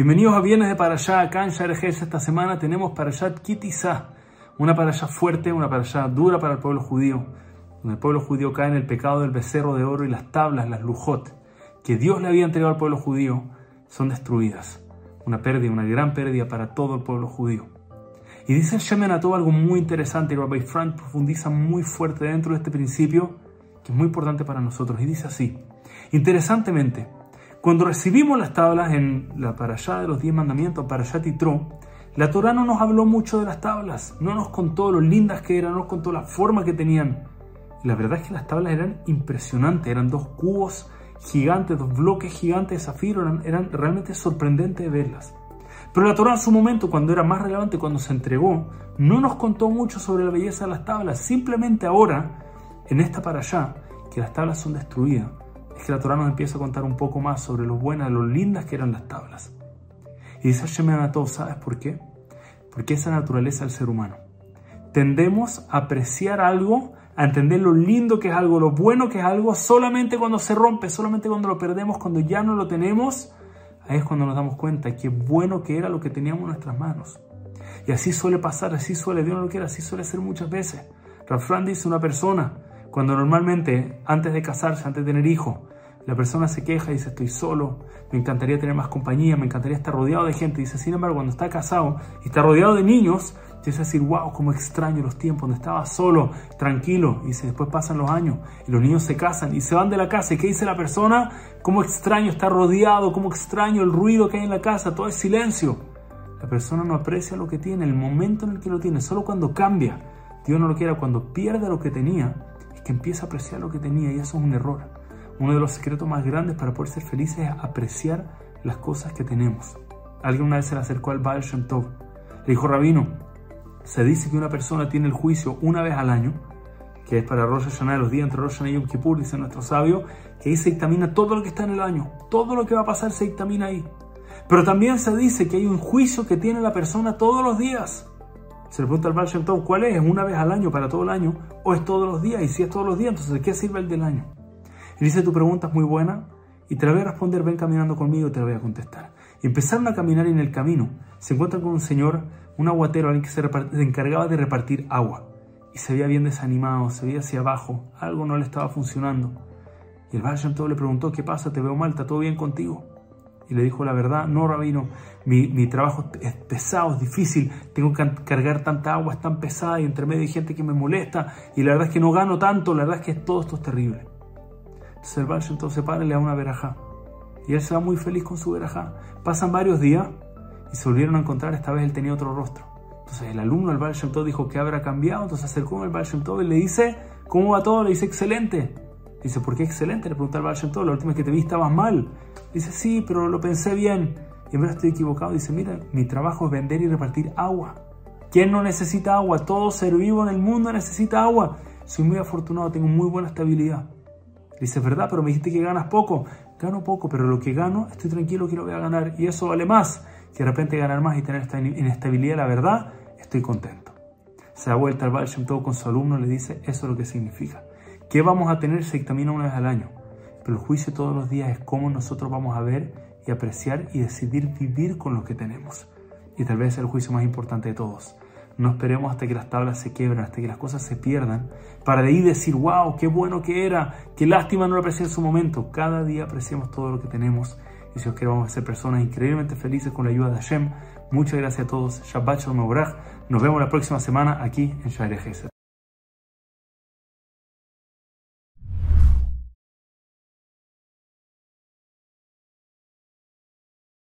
Bienvenidos a Viernes de Parashá, acá en Sharejes. Esta semana tenemos Parashat Kitizá, una Parashá fuerte, una Parashá dura para el pueblo judío, donde el pueblo judío cae en el pecado del becerro de oro y las tablas, las lujot, que Dios le había entregado al pueblo judío, son destruidas. Una pérdida, una gran pérdida para todo el pueblo judío. Y dice Shemen algo muy interesante, y Rabbi Frank profundiza muy fuerte dentro de este principio, que es muy importante para nosotros, y dice así, interesantemente, cuando recibimos las tablas en la parashá de los diez mandamientos, parashá Titro, la Torah no nos habló mucho de las tablas, no nos contó lo lindas que eran, no nos contó la forma que tenían. Y la verdad es que las tablas eran impresionantes, eran dos cubos gigantes, dos bloques gigantes de zafiro, eran, eran realmente sorprendentes de verlas. Pero la Torah en su momento, cuando era más relevante, cuando se entregó, no nos contó mucho sobre la belleza de las tablas. Simplemente ahora, en esta para allá, que las tablas son destruidas, es que la Torah nos empieza a contar un poco más sobre lo buenas, lo lindas que eran las tablas. Y dice Hashem Anatov, ¿sabes por qué? Porque esa naturaleza del ser humano. Tendemos a apreciar algo, a entender lo lindo que es algo, lo bueno que es algo, solamente cuando se rompe, solamente cuando lo perdemos, cuando ya no lo tenemos, ahí es cuando nos damos cuenta qué bueno que era lo que teníamos en nuestras manos. Y así suele pasar, así suele, Dios no lo quiere, así suele ser muchas veces. Rafran dice una persona, cuando normalmente, antes de casarse, antes de tener hijos, la persona se queja y dice, estoy solo, me encantaría tener más compañía, me encantaría estar rodeado de gente. Dice, sin embargo, cuando está casado y está rodeado de niños, dice decir, wow, cómo extraño los tiempos donde estaba solo, tranquilo. Y dice, después pasan los años y los niños se casan y se van de la casa. ¿Y qué dice la persona? Cómo extraño estar rodeado, cómo extraño el ruido que hay en la casa, todo es silencio. La persona no aprecia lo que tiene, el momento en el que lo tiene, solo cuando cambia. Dios no lo quiera, cuando pierde lo que tenía, es que empieza a apreciar lo que tenía y eso es un error. Uno de los secretos más grandes para poder ser felices es apreciar las cosas que tenemos. Alguien una vez se le acercó al Baal Shem Tov. Le dijo, Rabino, se dice que una persona tiene el juicio una vez al año, que es para Rosh Hashanah, los días entre Rosh Hashanah y Yom Kippur, dice nuestro sabio, que ahí se dictamina todo lo que está en el año. Todo lo que va a pasar se dictamina ahí. Pero también se dice que hay un juicio que tiene la persona todos los días. Se le pregunta al Baal Shem Tov, ¿cuál es? ¿Es una vez al año para todo el año o es todos los días? Y si es todos los días, entonces ¿de qué sirve el del año? Y dice, tu pregunta es muy buena y te la voy a responder, ven caminando conmigo y te la voy a contestar. Y empezaron a caminar y en el camino se encuentran con un señor, un aguatero, alguien que se, encargaba de repartir agua. Y se veía bien desanimado, se veía hacia abajo, algo no le estaba funcionando. Y el Baal le preguntó, ¿qué pasa? ¿Te veo mal? ¿Está todo bien contigo? Y le dijo la verdad, no, rabino, mi, mi, trabajo es pesado, es difícil, tengo que cargar tanta agua, es tan pesada y entre medio hay gente que me molesta y la verdad es que no gano tanto, la verdad es que todo esto es terrible. Entonces el Baal se para y le da una verajá. Y él se va muy feliz con su verajá. Pasan varios días y se volvieron a encontrar, esta vez él tenía otro rostro. Entonces el alumno del Baal dijo que habrá cambiado, entonces acercó al Baal y le dice, ¿cómo va todo? Le dice, excelente. Dice, ¿por qué excelente? Le pregunta al Baal la última vez que te vi estabas mal. Dice, sí, pero lo pensé bien. Y en verdad estoy equivocado. Dice, mira, mi trabajo es vender y repartir agua. ¿Quién no necesita agua? Todo ser vivo en el mundo necesita agua. Soy muy afortunado, tengo muy buena estabilidad. Dice, ¿verdad? Pero me dijiste que ganas poco. Gano poco, pero lo que gano, estoy tranquilo que lo voy a ganar. Y eso vale más que de repente ganar más y tener esta inestabilidad. La verdad, estoy contento. Se da vuelta al Baal todo con su alumno le dice, eso es lo que significa. ¿Qué vamos a tener? Se dictamina una vez al año. Pero el juicio todos los días es cómo nosotros vamos a ver y apreciar y decidir vivir con lo que tenemos. Y tal vez el juicio más importante de todos. No esperemos hasta que las tablas se quiebran, hasta que las cosas se pierdan, para de ahí decir, wow, qué bueno que era, qué lástima no lo aprecié en su momento. Cada día apreciamos todo lo que tenemos y si os queremos ser personas increíblemente felices con la ayuda de Hashem, muchas gracias a todos. Shabbat Shalom Nos vemos la próxima semana aquí en Shaire